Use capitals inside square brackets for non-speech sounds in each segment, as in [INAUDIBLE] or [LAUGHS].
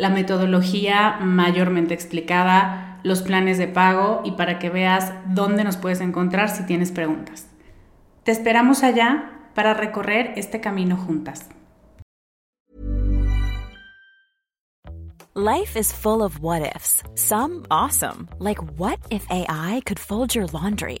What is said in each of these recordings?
la metodología mayormente explicada, los planes de pago y para que veas dónde nos puedes encontrar si tienes preguntas. Te esperamos allá para recorrer este camino juntas. Life is full of what ifs. Some awesome, like what if AI could fold your laundry?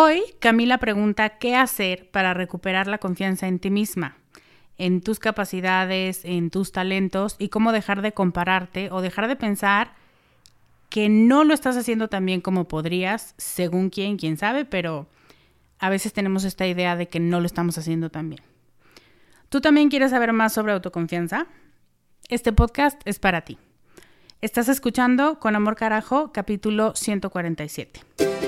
Hoy, Camila pregunta qué hacer para recuperar la confianza en ti misma. en tus capacidades, en tus talentos y cómo dejar de compararte o dejar de pensar que no lo estás haciendo tan bien como podrías, según quién, quién sabe, pero a veces tenemos esta idea de que no lo estamos haciendo tan bien. ¿Tú también quieres saber más sobre autoconfianza? Este podcast es para ti. Estás escuchando Con Amor Carajo, capítulo 147.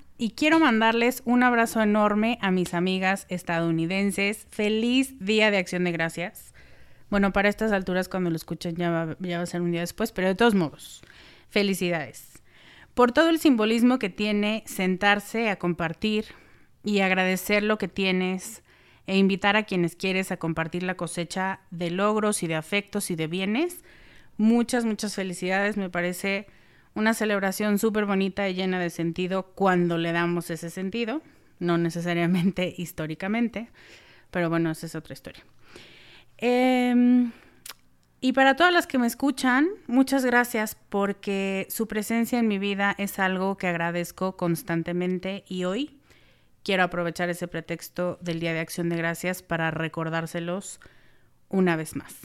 y quiero mandarles un abrazo enorme a mis amigas estadounidenses. Feliz Día de Acción de Gracias. Bueno, para estas alturas cuando lo escuchen ya va, ya va a ser un día después, pero de todos modos, felicidades. Por todo el simbolismo que tiene sentarse a compartir y agradecer lo que tienes e invitar a quienes quieres a compartir la cosecha de logros y de afectos y de bienes. Muchas, muchas felicidades. Me parece una celebración súper bonita y llena de sentido cuando le damos ese sentido, no necesariamente [LAUGHS] históricamente, pero bueno, esa es otra historia. Em, y para todas las que me escuchan, muchas gracias porque su presencia en mi vida es algo que agradezco constantemente y hoy quiero aprovechar ese pretexto del Día de Acción de Gracias para recordárselos una vez más.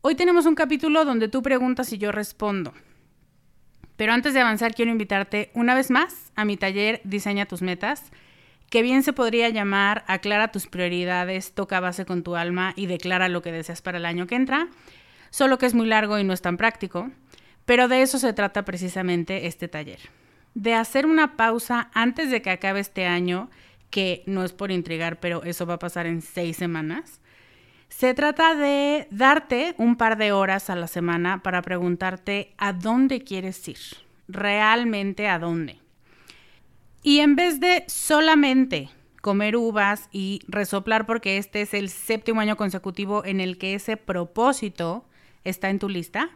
Hoy tenemos un capítulo donde tú preguntas y yo respondo. Pero antes de avanzar, quiero invitarte una vez más a mi taller Diseña tus metas, que bien se podría llamar Aclara tus prioridades, toca base con tu alma y declara lo que deseas para el año que entra, solo que es muy largo y no es tan práctico, pero de eso se trata precisamente este taller. De hacer una pausa antes de que acabe este año, que no es por intrigar, pero eso va a pasar en seis semanas se trata de darte un par de horas a la semana para preguntarte a dónde quieres ir, realmente a dónde. Y en vez de solamente comer uvas y resoplar porque este es el séptimo año consecutivo en el que ese propósito está en tu lista,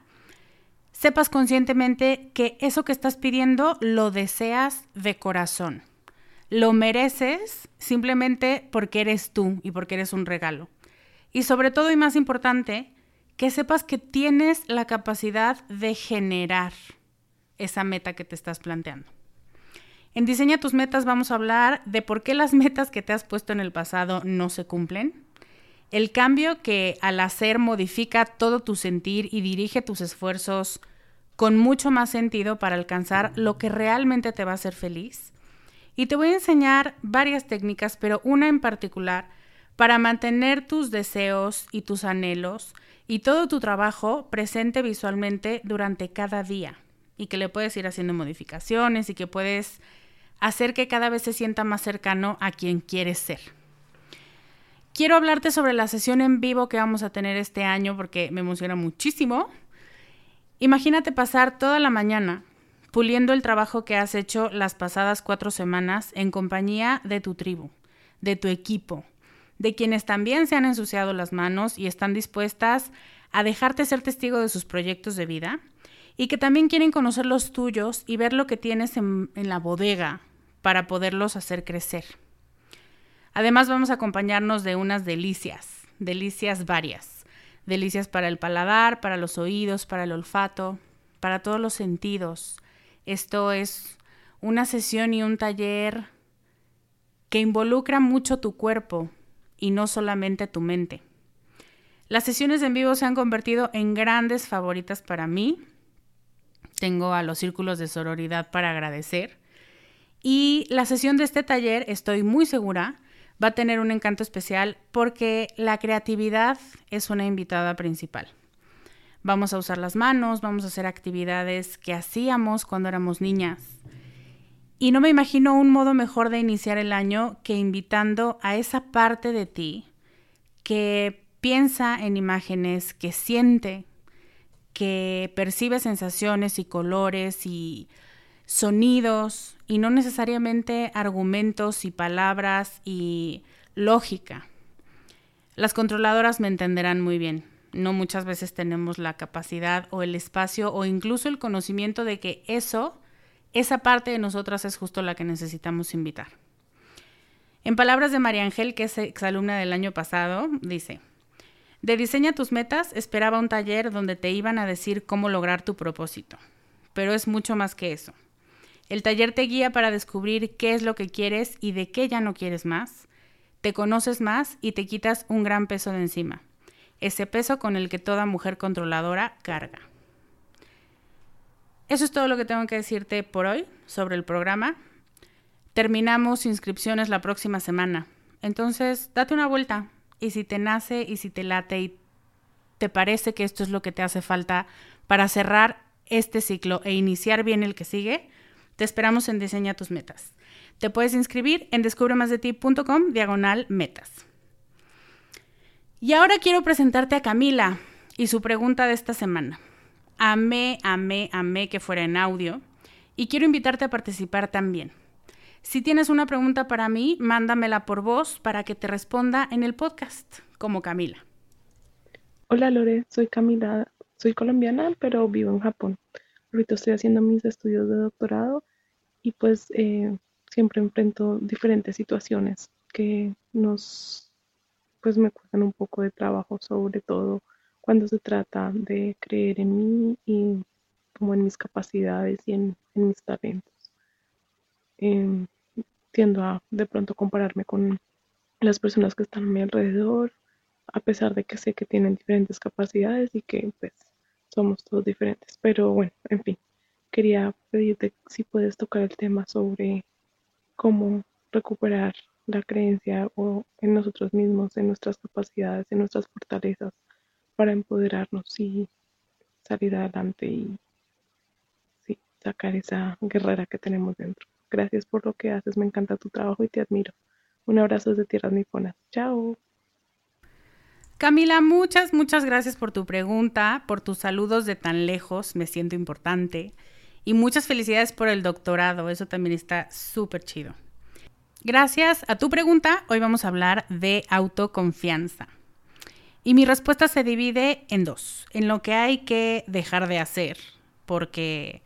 sepas conscientemente que eso que estás pidiendo lo deseas de corazón. Lo mereces simplemente porque eres tú y porque eres un regalo. Y sobre todo y más importante, que sepas que tienes la capacidad de generar esa meta que te estás planteando. En Diseña tus metas vamos a hablar de por qué las [LAUGHS] metas que te has puesto en el pasado no se cumplen, el cambio que al hacer modifica todo tu sentir y dirige tus esfuerzos con mucho más sentido para alcanzar lo que realmente te va a hacer feliz. Y te voy a enseñar varias técnicas, pero una en particular para mantener tus deseos y tus anhelos y todo tu trabajo presente visualmente durante cada día y que le puedes ir haciendo modificaciones y que puedes hacer que cada vez se sienta más cercano a quien quieres ser. Quiero hablarte sobre la sesión en vivo que vamos a tener este año porque me emociona muchísimo. Imagínate pasar toda la mañana puliendo el trabajo que has hecho las pasadas cuatro semanas en compañía de tu tribu, de tu equipo, de quienes también se han ensuciado las manos y están dispuestas a dejarte ser testigo de sus proyectos de vida y que también quieren conocer los tuyos y ver lo que tienes en, en la bodega para poderlos hacer crecer. Además vamos a acompañarnos de unas delicias, delicias varias. Delicias para el paladar, para los oídos, para el olfato, para todos los sentidos. Esto es una sesión y un taller que involucra mucho tu cuerpo y no solamente tu mente. Las sesiones en vivo se han convertido en grandes favoritas para mí. Tengo a los círculos de sororidad para agradecer. Y la sesión de este taller, estoy muy segura, va a tener un encanto especial porque la creatividad es una invitada principal. Vamos a usar las manos, vamos a hacer actividades que hacíamos cuando éramos niñas. Y no me imagino un modo mejor de iniciar el año que invitando a esa parte de ti que piensa en imágenes, que siente, que percibe sensaciones y colores y sonidos y no necesariamente argumentos y palabras y lógica. Las controladoras me entenderán muy bien. No muchas veces tenemos la capacidad o el espacio o incluso el conocimiento de que eso, esa parte de nosotras es justo la que necesitamos invitar. En palabras de María Ángel, que es exalumna del año pasado, dice, de Diseña tus metas esperaba un taller donde te iban a decir cómo lograr tu propósito, pero es mucho más que eso. El taller te guía para descubrir qué es lo que quieres y de qué ya no quieres más. Te conoces más y te quitas un gran peso de encima. Ese peso con el que toda mujer controladora carga. Eso es todo lo que tengo que decirte por hoy sobre el programa. Terminamos inscripciones la próxima semana. Entonces, date una vuelta. Y si te nace y si te late y te parece que esto es lo que te hace falta para cerrar este ciclo e iniciar bien el que sigue, te esperamos en Diseña tus metas. Te puedes inscribir en descubremasdeti.com diagonal metas. Y ahora quiero presentarte a Camila y su pregunta de esta semana. Amé, amé, amé que fuera en audio y quiero invitarte a participar también. Si tienes una pregunta para mí, mándamela por voz para que te responda en el podcast, como Camila. Hola Lore, soy Camila, soy colombiana, pero vivo en Japón. Ahorita estoy haciendo mis estudios de doctorado y pues eh, siempre enfrento diferentes situaciones que nos, pues me cuestan un poco de trabajo, sobre todo cuando se trata de creer en mí y como en mis capacidades y en, mis talentos. Em, tiendo a de pronto compararme con las personas que están a mi alrededor, a pesar de que sé que tienen diferentes capacidades y que pues somos todos diferentes. Pero bueno, en fin, quería pedirte si puedes tocar el tema sobre cómo recuperar la creencia o en nosotros mismos, en nuestras capacidades, en nuestras fortalezas para empoderarnos y salir adelante y sacar esa guerrera que tenemos dentro. Gracias por lo que haces, me encanta tu trabajo y te admiro. Un abrazo desde Tierras Niponas. Chao. Camila, muchas, muchas gracias por tu pregunta, por tus saludos de tan lejos, me siento importante. Y muchas felicidades por el doctorado, eso también está súper chido. Gracias a tu pregunta, hoy vamos a hablar de autoconfianza. Y mi respuesta se divide en dos, en lo que hay que dejar de hacer porque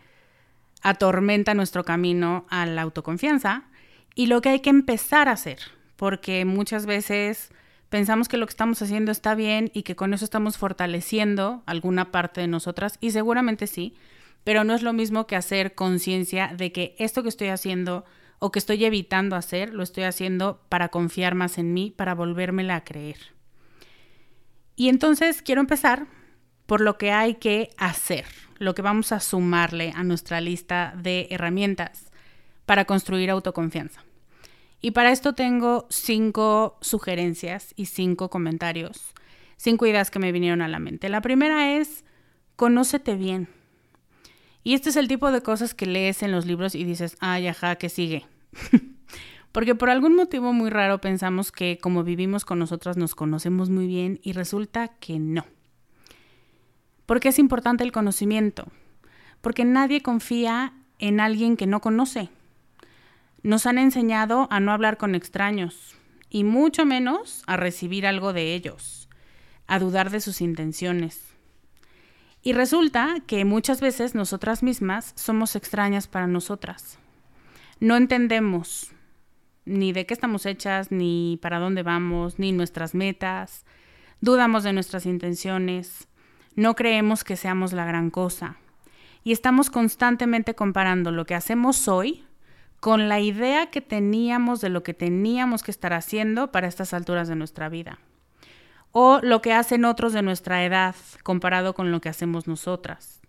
atormenta nuestro camino a la autoconfianza y lo que hay que empezar a hacer, porque muchas veces pensamos que lo que estamos haciendo está bien y que con eso estamos fortaleciendo alguna parte de nosotras y seguramente sí, pero no es lo mismo que hacer conciencia de que esto que estoy haciendo o que estoy evitando hacer, lo estoy haciendo para confiar más en mí, para volvérmela a creer. Y entonces quiero empezar por lo que hay que hacer, lo que vamos a sumarle a nuestra lista de herramientas para construir autoconfianza. Y para esto tengo cinco sugerencias y cinco comentarios, cinco ideas que me vinieron a la mente. La primera es, conócete bien. Y este es el tipo de cosas que lees en los libros y dices, ay, ajá, que sigue. [LAUGHS] Porque por algún motivo muy raro pensamos que como vivimos con nosotras nos conocemos muy bien y resulta que no. ¿Por qué es importante el conocimiento? Porque nadie confía en alguien que no conoce. Nos han enseñado a no hablar con extraños y mucho menos a recibir algo de ellos, a dudar de sus intenciones. Y resulta que muchas veces nosotras mismas somos extrañas para nosotras. No entendemos ni de qué estamos hechas, ni para dónde vamos, ni nuestras metas. Dudamos de nuestras intenciones. No creemos que seamos la gran cosa. Y estamos constantemente comparando lo que hacemos hoy con la idea que teníamos de lo que teníamos que estar haciendo para estas alturas de nuestra vida. O lo que hacen otros de nuestra edad comparado con lo que hacemos nosotras.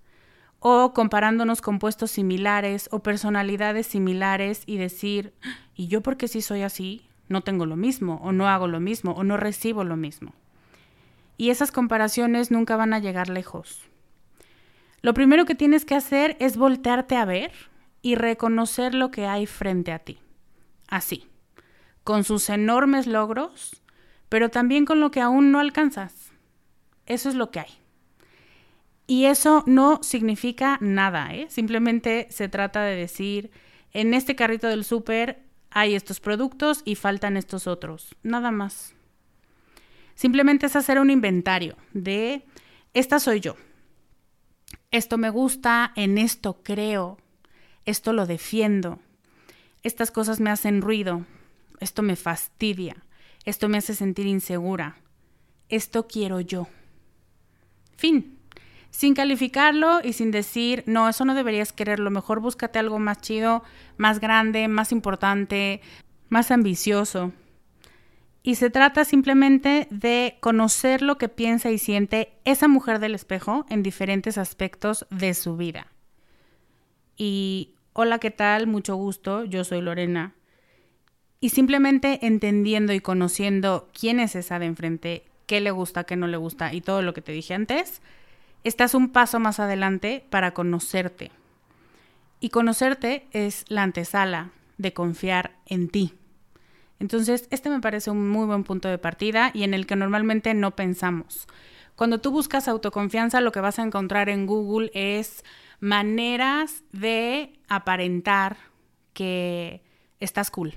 O comparándonos con puestos similares o personalidades similares y decir, ¿y yo por qué si soy así? No tengo lo mismo, o no hago lo mismo, o no recibo lo mismo. Y esas comparaciones nunca van a llegar lejos. Lo primero que tienes que hacer es voltearte a ver y reconocer lo que hay frente a ti. Así, con sus enormes logros, pero también con lo que aún no alcanzas. Eso es lo que hay. Y eso no significa nada, ¿eh? Simplemente se trata de decir, en este carrito del súper hay estos productos y faltan estos otros. Nada más. Simplemente es hacer un inventario de, esta soy yo. Esto me gusta, en esto creo, esto lo defiendo, estas cosas me hacen ruido, esto me fastidia, esto me hace sentir insegura, esto quiero yo. Fin. Sin calificarlo y sin decir, no, eso no deberías quererlo, mejor búscate algo más chido, más grande, más importante, más ambicioso. Y se trata simplemente de conocer lo que piensa y siente esa mujer del espejo en diferentes aspectos de su vida. Y hola, ¿qué tal? Mucho gusto, yo soy Lorena. Y simplemente entendiendo y conociendo quién es esa de enfrente, qué le gusta, qué no le gusta y todo lo que te dije antes, estás un paso más adelante para conocerte. Y conocerte es la antesala de confiar en ti. Entonces, este me parece un muy buen punto de partida y en el que normalmente no pensamos. Cuando tú buscas autoconfianza, lo que vas a encontrar en Google es maneras de aparentar que estás cool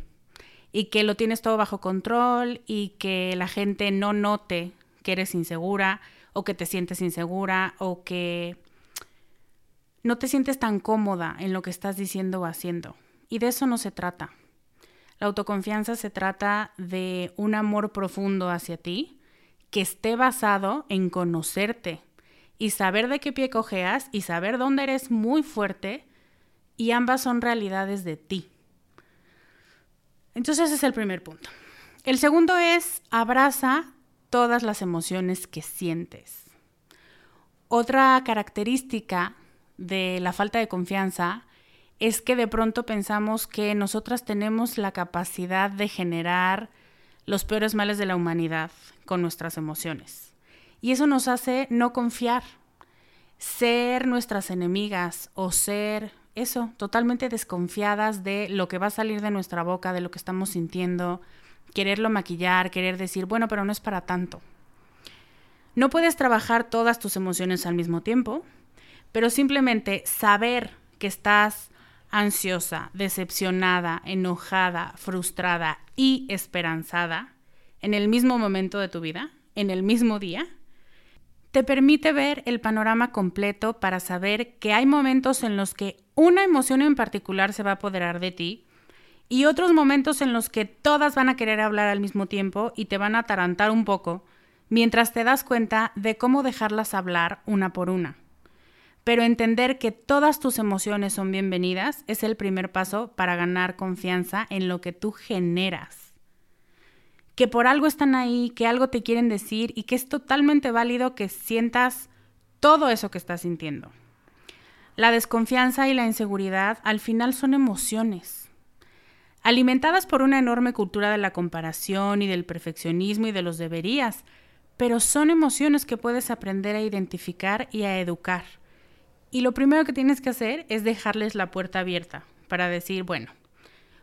y que lo tienes todo bajo control y que la gente no note que eres insegura o que te sientes insegura o que no te sientes tan cómoda en lo que estás diciendo o haciendo. Y de eso no se trata. La autoconfianza se trata de un amor profundo hacia ti que esté basado en conocerte, y saber de qué pie cojeas y saber dónde eres muy fuerte y ambas son realidades de ti. Entonces ese es el primer punto. El segundo es abraza todas las emociones que sientes. Otra característica de la falta de confianza es que de pronto pensamos que nosotras tenemos la capacidad de generar los peores males de la humanidad con nuestras emociones. Y eso nos hace no confiar, ser nuestras enemigas o ser eso, totalmente desconfiadas de lo que va a salir de nuestra boca, de lo que estamos sintiendo, quererlo maquillar, querer decir, bueno, pero no es para tanto. No puedes trabajar todas tus emociones al mismo tiempo, pero simplemente saber que estás ansiosa, decepcionada, enojada, frustrada y esperanzada en el mismo momento de tu vida, en el mismo día, te permite ver el panorama completo para saber que hay momentos en los que una emoción en particular se va a apoderar de ti y otros momentos en los que todas van a querer hablar al mismo tiempo y te van a atarantar un poco mientras te das cuenta de cómo dejarlas hablar una por una. Pero entender que todas tus emociones son bienvenidas es el primer paso para ganar confianza en lo que tú generas. Que por algo están ahí, que algo te quieren decir y que es totalmente válido que sientas todo eso que estás sintiendo. La desconfianza y la inseguridad al final son emociones. Alimentadas por una enorme cultura de la comparación y del perfeccionismo y de los deberías, pero son emociones que puedes aprender a identificar y a educar y lo primero que tienes que hacer es dejarles la puerta abierta para decir, bueno,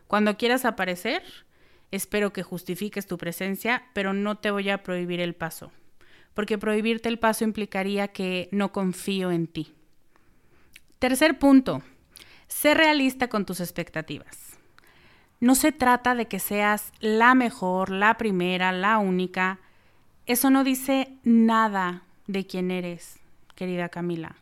cuando quieras aparecer, espero que justifiques tu presencia, pero no te voy a prohibir el paso, porque prohibirte el paso implicaría que no confío en ti. Tercer punto, sé realista con tus expectativas. No se trata de que seas la mejor, la primera, la única. Eso no dice nada de quién eres, querida Camila.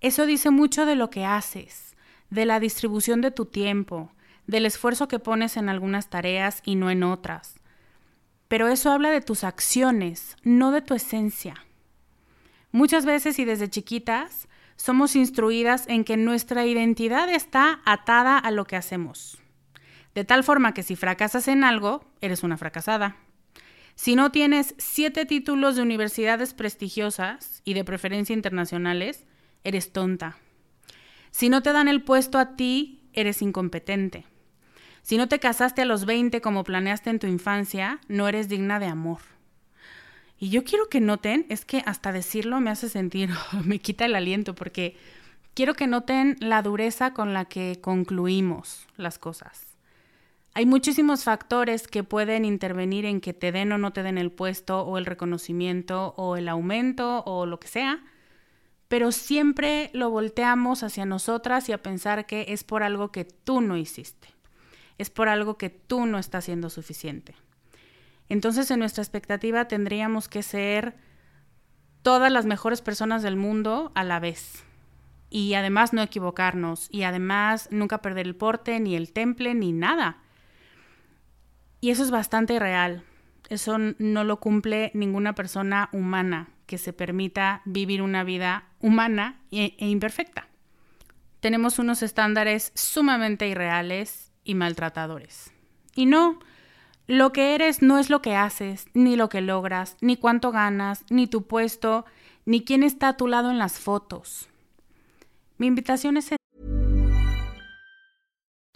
Eso dice mucho de lo que haces, de la distribución de tu tiempo, del esfuerzo que pones en algunas tareas y no en otras. Pero eso habla de tus acciones, no de tu esencia. Muchas veces y desde chiquitas somos instruidas en que nuestra identidad está atada a lo que hacemos. De tal forma que si fracasas en algo, eres una fracasada. Si no tienes siete títulos de universidades prestigiosas y de preferencia internacionales, eres tonta. Si no te dan el puesto a ti, eres incompetente. Si no te casaste a los 20 como planeaste en tu infancia, no eres digna de amor. Y yo quiero que noten, es que hasta decirlo me hace sentir, [LAUGHS] me quita el aliento, porque quiero que noten la dureza con la que concluimos las cosas. Hay muchísimos factores que pueden intervenir en que te den o no te den el puesto o el reconocimiento o el aumento o lo que sea, pero siempre lo volteamos hacia nosotras y a pensar que es por algo que tú no hiciste, es por algo que tú no estás haciendo suficiente. Entonces en nuestra expectativa tendríamos que ser todas las mejores personas del mundo a la vez. Y además no equivocarnos, y además nunca perder el porte, ni el temple, ni nada. Y eso es bastante real. Eso no lo cumple ninguna persona humana que se permita vivir una vida humana e, e, imperfecta. Tenemos unos estándares sumamente irreales y maltratadores. Y no, lo que eres no es lo que haces, ni lo que logras, ni cuánto ganas, ni tu puesto, ni quién está a tu lado en las fotos. Mi invitación es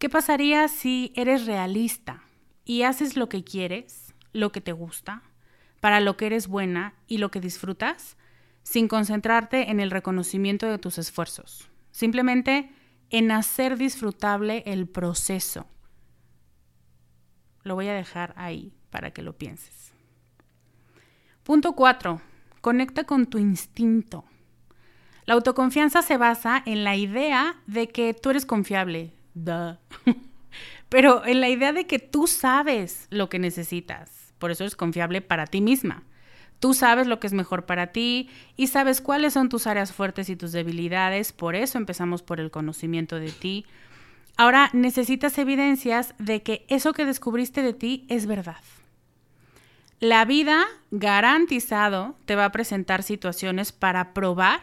¿Qué pasaría si eres realista y haces lo que quieres, lo que te gusta, para lo que eres buena y lo que disfrutas, sin concentrarte en el reconocimiento de tus esfuerzos? Simplemente en hacer disfrutable el proceso. Lo voy a dejar ahí para que lo pienses. Punto 4. Conecta con tu instinto. La autoconfianza se basa en la idea de que tú eres confiable, [LAUGHS] Pero en la idea de que tú sabes lo que necesitas, por eso es confiable para ti misma. Tú sabes lo que es mejor para ti y sabes cuáles son tus áreas fuertes y tus debilidades, por eso empezamos por el conocimiento de ti. Ahora necesitas evidencias de que eso que descubriste de ti es verdad. La vida garantizado te va a presentar situaciones para probar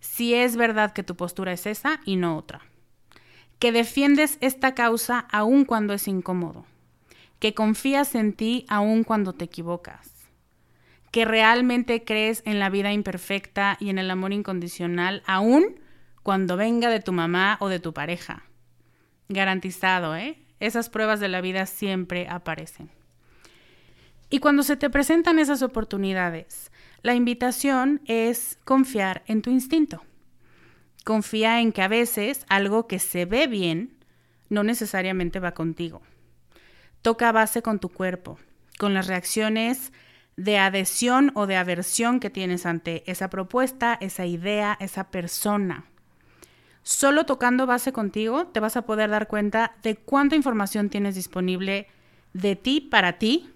si es verdad que tu postura es esa y no otra que defiendes esta causa aun cuando es incómodo, que confías en ti aun cuando te equivocas, que realmente crees en la vida imperfecta y en el amor incondicional aun cuando venga de tu mamá o de tu pareja. Garantizado, ¿eh? Esas pruebas de la vida siempre aparecen. Y cuando se te presentan esas oportunidades, la invitación es confiar en tu instinto. Confía en que a veces algo que se ve bien no necesariamente va contigo. Toca base con tu cuerpo, con las reacciones de adhesión o de aversión que tienes ante esa propuesta, esa idea, esa persona. Solo tocando base contigo te vas a poder dar cuenta de cuánta información tienes disponible de ti para ti,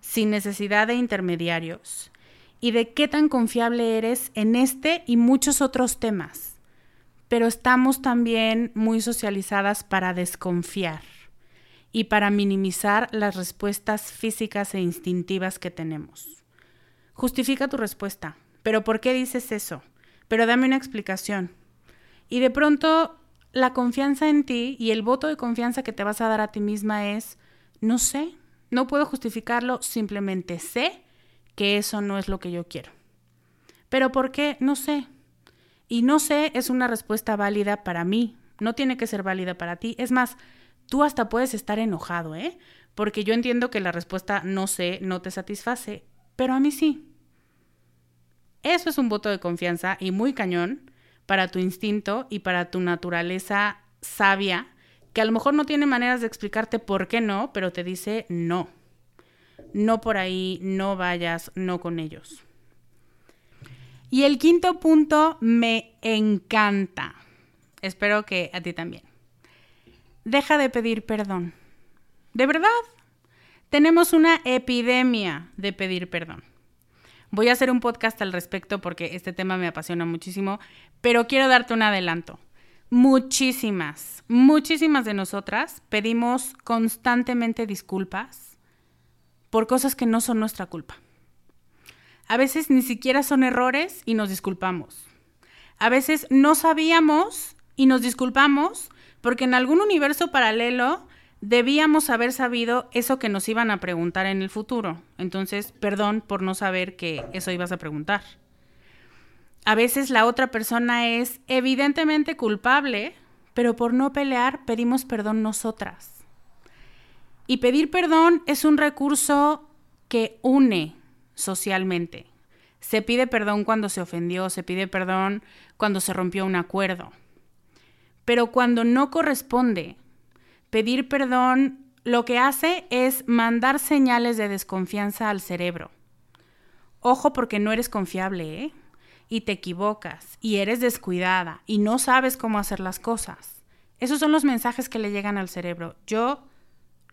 sin necesidad de intermediarios, y de qué tan confiable eres en este y muchos otros temas. Pero estamos también muy socializadas para desconfiar y para minimizar las respuestas físicas e instintivas que tenemos. Justifica tu respuesta. ¿Pero por qué dices eso? Pero dame una explicación. Y de pronto la confianza en ti y el voto de confianza que te vas a dar a ti misma es, no sé, no puedo justificarlo, simplemente sé que eso no es lo que yo quiero. ¿Pero por qué? No sé. Y no sé es una respuesta válida para mí, no tiene que ser válida para ti. Es más, tú hasta puedes estar enojado, ¿eh? Porque yo entiendo que la respuesta no sé no te satisface, pero a mí sí. Eso es un voto de confianza y muy cañón para tu instinto y para tu naturaleza sabia, que a lo mejor no tiene maneras de explicarte por qué no, pero te dice no. No por ahí, no vayas, no con ellos. Y el quinto punto me encanta. Espero que a ti también. Deja de pedir perdón. De verdad, tenemos una epidemia de pedir perdón. Voy a hacer un podcast al respecto porque este tema me apasiona muchísimo, pero quiero darte un adelanto. Muchísimas, muchísimas de nosotras pedimos constantemente disculpas por cosas que no son nuestra culpa. A veces ni siquiera son errores y nos disculpamos. A veces no sabíamos y nos disculpamos porque en algún universo paralelo debíamos haber sabido eso que nos iban a preguntar en el futuro. Entonces, perdón por no saber que eso ibas a preguntar. A veces la otra persona es evidentemente culpable, pero por no pelear pedimos perdón nosotras. Y pedir perdón es un recurso que une socialmente. Se pide perdón cuando se ofendió, se pide perdón cuando se rompió un acuerdo. Pero cuando no corresponde, pedir perdón lo que hace es mandar señales de desconfianza al cerebro. Ojo porque no eres confiable, ¿eh? Y te equivocas, y eres descuidada, y no sabes cómo hacer las cosas. Esos son los mensajes que le llegan al cerebro. Yo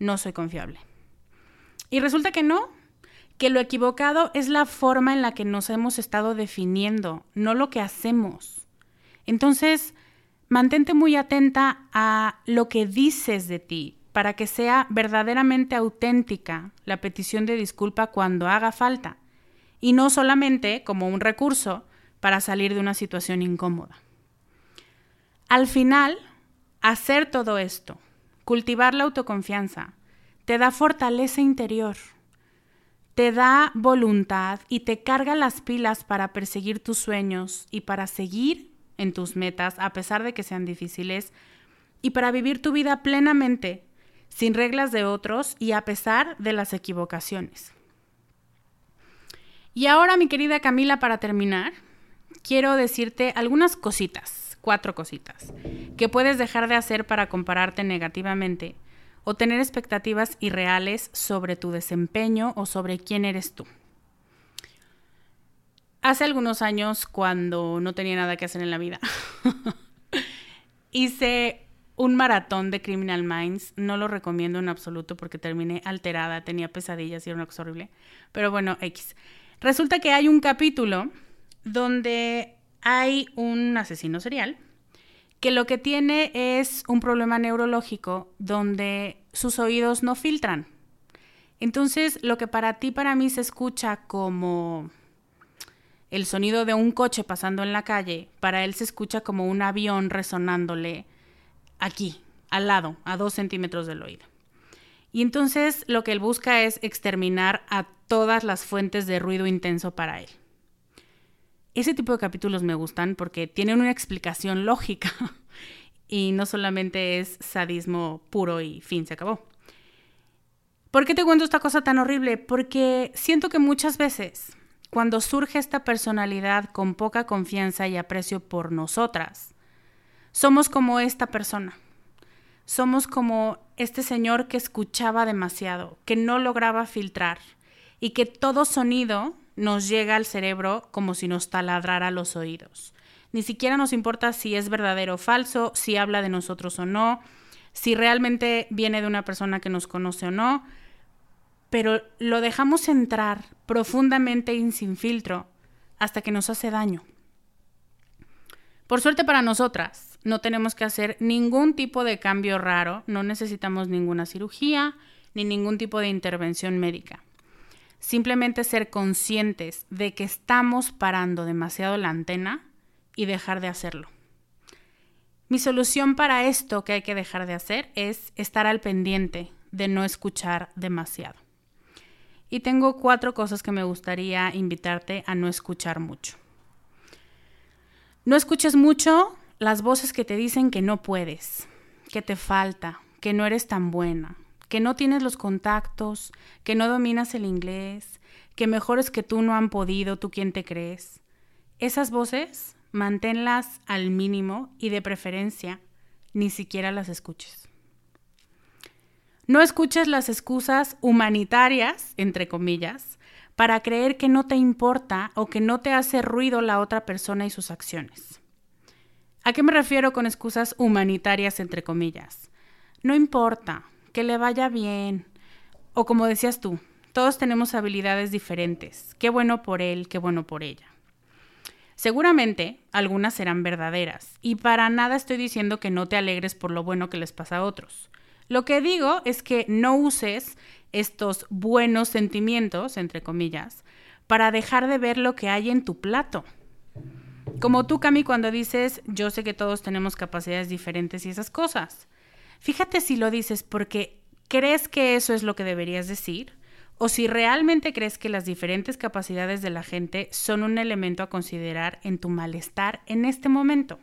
no soy confiable. Y resulta que no, que lo equivocado es la forma en la que nos hemos estado definiendo, no lo que hacemos. Entonces, mantente muy atenta a lo que dices de ti para que sea verdaderamente auténtica la petición de disculpa cuando haga falta y no solamente como un recurso para salir de una situación incómoda. Al final, hacer todo esto, cultivar la autoconfianza, te da fortaleza interior te da voluntad y te carga las pilas para perseguir tus sueños y para seguir en tus metas a pesar de que sean difíciles y para vivir tu vida plenamente, sin reglas de otros y a pesar de las equivocaciones. Y ahora, mi querida Camila, para terminar, quiero decirte algunas cositas, cuatro cositas, que puedes dejar de hacer para compararte negativamente o tener expectativas irreales sobre tu desempeño o sobre quién eres tú. Hace algunos años, cuando no tenía nada que hacer en la vida, [LAUGHS] hice un maratón de Criminal Minds. No lo recomiendo en absoluto porque terminé alterada, tenía pesadillas y era una cosa horrible. Pero bueno, X. Resulta que hay un capítulo donde hay un asesino serial que lo que tiene es un problema neurológico donde sus oídos no filtran. Entonces, lo que para ti, para mí se escucha como el sonido de un coche pasando en la calle, para él se escucha como un avión resonándole aquí, al lado, a dos centímetros del oído. Y entonces lo que él busca es exterminar a todas las fuentes de ruido intenso para él. Ese tipo de capítulos me gustan porque tienen una explicación [LAUGHS] lógica y no solamente es sadismo puro y fin, se acabó. ¿Por qué te cuento esta cosa tan horrible? Porque siento que muchas veces, cuando surge esta personalidad con poca confianza y aprecio por nosotras, somos como esta persona. Somos como este señor que escuchaba demasiado, que no lograba filtrar y que todo sonido nos llega al cerebro como si nos taladrara los oídos. Ni siquiera nos importa si es verdadero o falso, si habla de nosotros o no, si realmente viene de una persona que nos conoce o no, pero lo dejamos entrar profundamente y sin filtro hasta que nos hace daño. Por suerte para nosotras, no tenemos que hacer ningún tipo de cambio raro, no necesitamos ninguna cirugía ni ningún tipo de intervención médica. Simplemente ser conscientes de que estamos parando demasiado la antena y dejar de hacerlo. Mi solución para esto que hay que dejar de hacer es estar al pendiente de no escuchar demasiado. Y tengo cuatro cosas que me gustaría invitarte a no escuchar mucho. No escuches mucho las voces que te dicen que no puedes, que te falta, que no eres tan buena, que no tienes los contactos, que no dominas el inglés, que mejores que tú no han podido, tú quién te crees. Esas voces, manténlas al mínimo y de preferencia, ni siquiera las escuches. No escuches las excusas humanitarias, entre comillas, para creer que no te importa o que no te hace ruido la otra persona y sus acciones. ¿A qué me refiero con excusas humanitarias, entre comillas? No importa, que le vaya bien. O como decías tú, todos tenemos habilidades diferentes. Qué bueno por él, qué bueno por ella. Seguramente algunas serán verdaderas, y para nada estoy diciendo que no te alegres por lo bueno que les pasa a otros. Lo que digo es que no uses estos buenos sentimientos, entre comillas, para dejar de ver lo que hay en tu plato. Como tú, Cami, cuando dices, yo sé que todos tenemos capacidades diferentes y esas cosas. Fíjate si lo dices porque crees que eso es lo que deberías decir o si realmente crees que las diferentes capacidades de la gente son un elemento a considerar en tu malestar en este momento.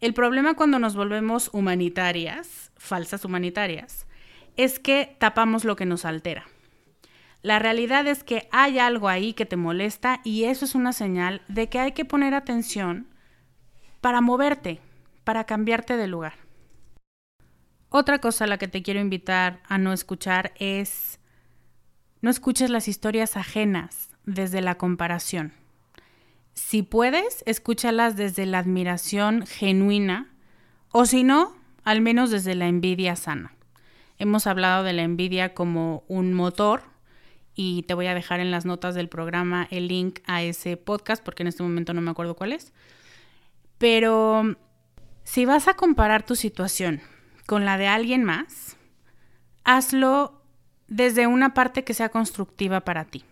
El problema cuando nos volvemos humanitarias, falsas humanitarias, es que tapamos lo que nos altera. La realidad es que hay algo ahí que te molesta y eso es una señal de que hay que poner atención para moverte, para cambiarte de lugar. Otra cosa a la que te quiero invitar a no escuchar es no escuches las historias ajenas desde la comparación. Si puedes, escúchalas desde la admiración genuina o si no, al menos desde la envidia sana. Hemos hablado de la envidia como un motor y te voy a dejar en las notas del programa el link a ese podcast porque en este momento no me acuerdo cuál es. Pero si vas a comparar tu situación con la de alguien más, hazlo desde una parte que sea constructiva para ti.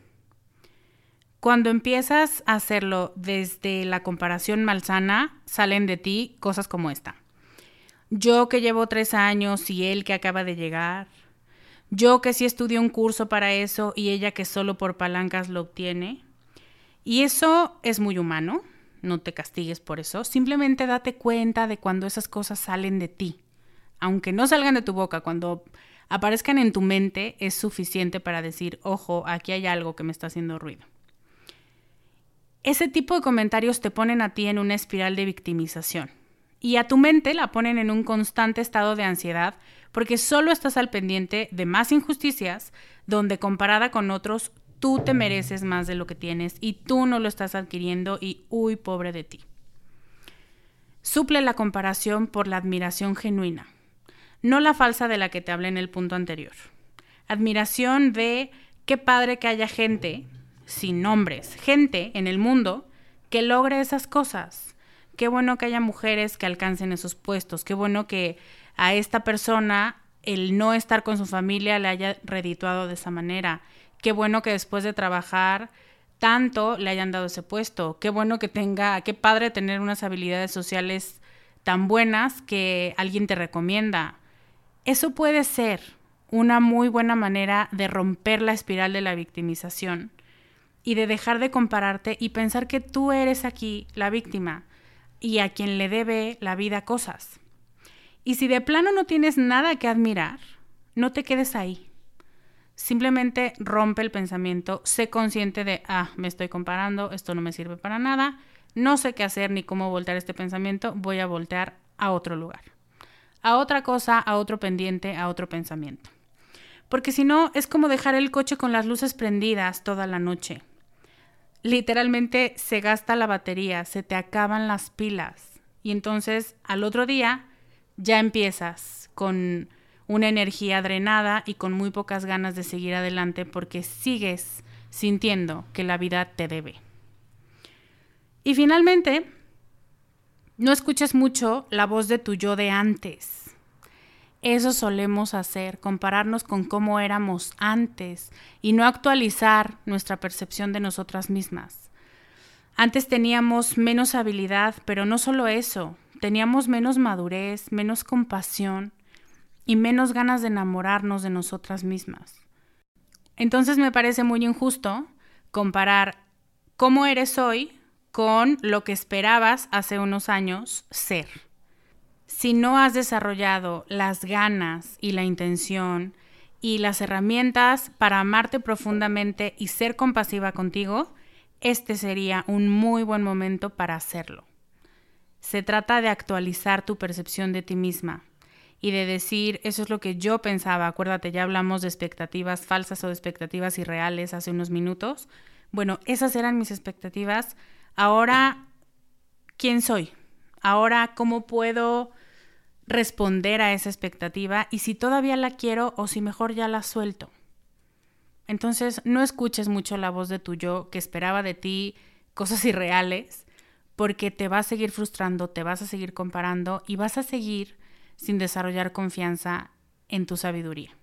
Cuando empiezas a hacerlo desde la comparación malsana, salen de ti cosas como esta. Yo que llevo tres años y él que acaba de llegar. Yo que sí estudié un curso para eso y ella que solo por palancas lo obtiene. Y eso es muy humano, no te castigues por eso, simplemente date cuenta de cuando esas cosas salen de ti. Aunque no salgan de tu boca, cuando aparezcan en tu mente es suficiente para decir, ojo, aquí hay algo que me está haciendo ruido. Ese tipo de comentarios te ponen a ti en una espiral de victimización y a tu mente la ponen en un constante estado de ansiedad porque solo estás al pendiente de más injusticias donde comparada con otros tú te mereces más de lo que tienes y tú no lo estás adquiriendo y uy, pobre de ti. Suple la comparación por la admiración genuina, no la falsa de la que te hablé en el punto anterior. Admiración de qué padre que haya gente sin nombres, gente en el mundo que logre esas cosas. Qué bueno que haya mujeres que alcancen esos puestos, qué bueno que a esta persona el no estar con su familia le haya redituado de esa manera. Qué bueno que después de trabajar tanto le hayan dado ese puesto. Qué bueno que tenga, qué padre tener unas habilidades sociales tan buenas que alguien te recomienda. Eso puede ser una muy buena manera de romper la espiral de la victimización y de dejar de compararte y pensar que tú eres aquí la víctima y a quien le debe la vida cosas. Y si de plano no tienes nada que admirar, no te quedes ahí. Simplemente rompe el pensamiento, sé consciente de, ah, me estoy comparando, esto no me sirve para nada, no sé qué hacer ni cómo voltear este pensamiento, voy a voltear a otro lugar, a otra cosa, a otro pendiente, a otro pensamiento. Porque si no, es como dejar el coche con las luces prendidas toda la noche. Literalmente se gasta la batería, se te acaban las pilas. Y entonces al otro día ya empiezas con una energía drenada y con muy pocas ganas de seguir adelante porque sigues sintiendo que la vida te debe. Y finalmente, no escuches mucho la voz de tu yo de antes. Eso solemos hacer, compararnos con cómo éramos antes y no actualizar nuestra percepción de nosotras mismas. Antes teníamos menos habilidad, pero no solo eso, teníamos menos madurez, menos compasión y menos ganas de enamorarnos de nosotras mismas. Entonces me parece muy injusto comparar cómo eres hoy con lo que esperabas hace unos años ser. Si no has desarrollado las ganas y la intención y las herramientas para amarte profundamente y ser compasiva contigo, este sería un muy buen momento para hacerlo. Se trata de actualizar tu percepción de ti misma, y de decir, eso es lo que yo pensaba, acuérdate, ya hablamos de expectativas falsas o de expectativas irreales hace unos minutos. Bueno, esas eran mis expectativas. Ahora, ¿quién soy? Ahora, ¿cómo puedo responder a esa expectativa? Y si todavía la quiero o si mejor ya la suelto. Entonces, no escuches mucho la voz de tu yo que esperaba de ti cosas irreales, porque te va a seguir frustrando, te vas a seguir comparando y vas a seguir sin desarrollar confianza en tu sabiduría.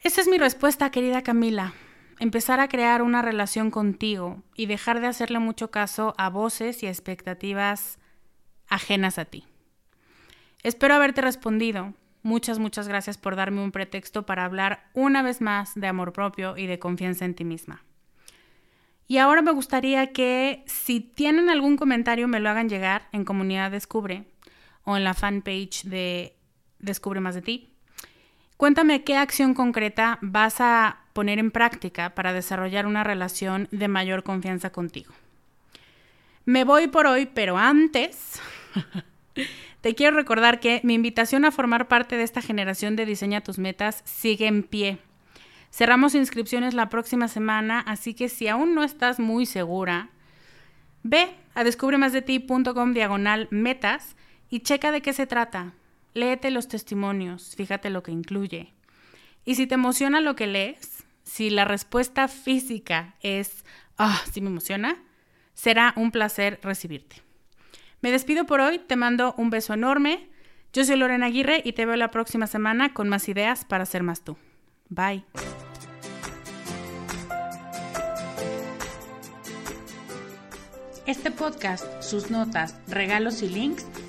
Esa es mi respuesta, querida Camila. Empezar a crear una relación contigo y dejar de hacerle mucho caso a voces y expectativas ajenas a ti. Espero haberte respondido. Muchas, muchas gracias por darme un pretexto para hablar una vez más de amor propio y de confianza en ti misma. Y ahora me gustaría que si tienen algún comentario me lo hagan llegar en Comunidad Descubre o en la fanpage de Descubre más de ti. Cuéntame qué acción concreta vas a poner en práctica para desarrollar una relación de mayor confianza contigo. Me voy por hoy, pero antes [LAUGHS] te quiero recordar que mi invitación a formar parte de esta generación de Diseña tus metas sigue en pie. Cerramos inscripciones la próxima semana, así que si aún no estás muy segura, ve a descubremasdeti.com diagonal metas y checa de qué se trata. Léete los testimonios, fíjate lo que incluye. Y si te emociona lo que lees, si la respuesta física es, ah, sí me emociona, será un placer recibirte. Me despido por hoy, te mando un beso enorme. Yo soy Lorena Aguirre y te veo la próxima semana con más ideas para ser más tú. Bye. Este podcast, sus notas, regalos y links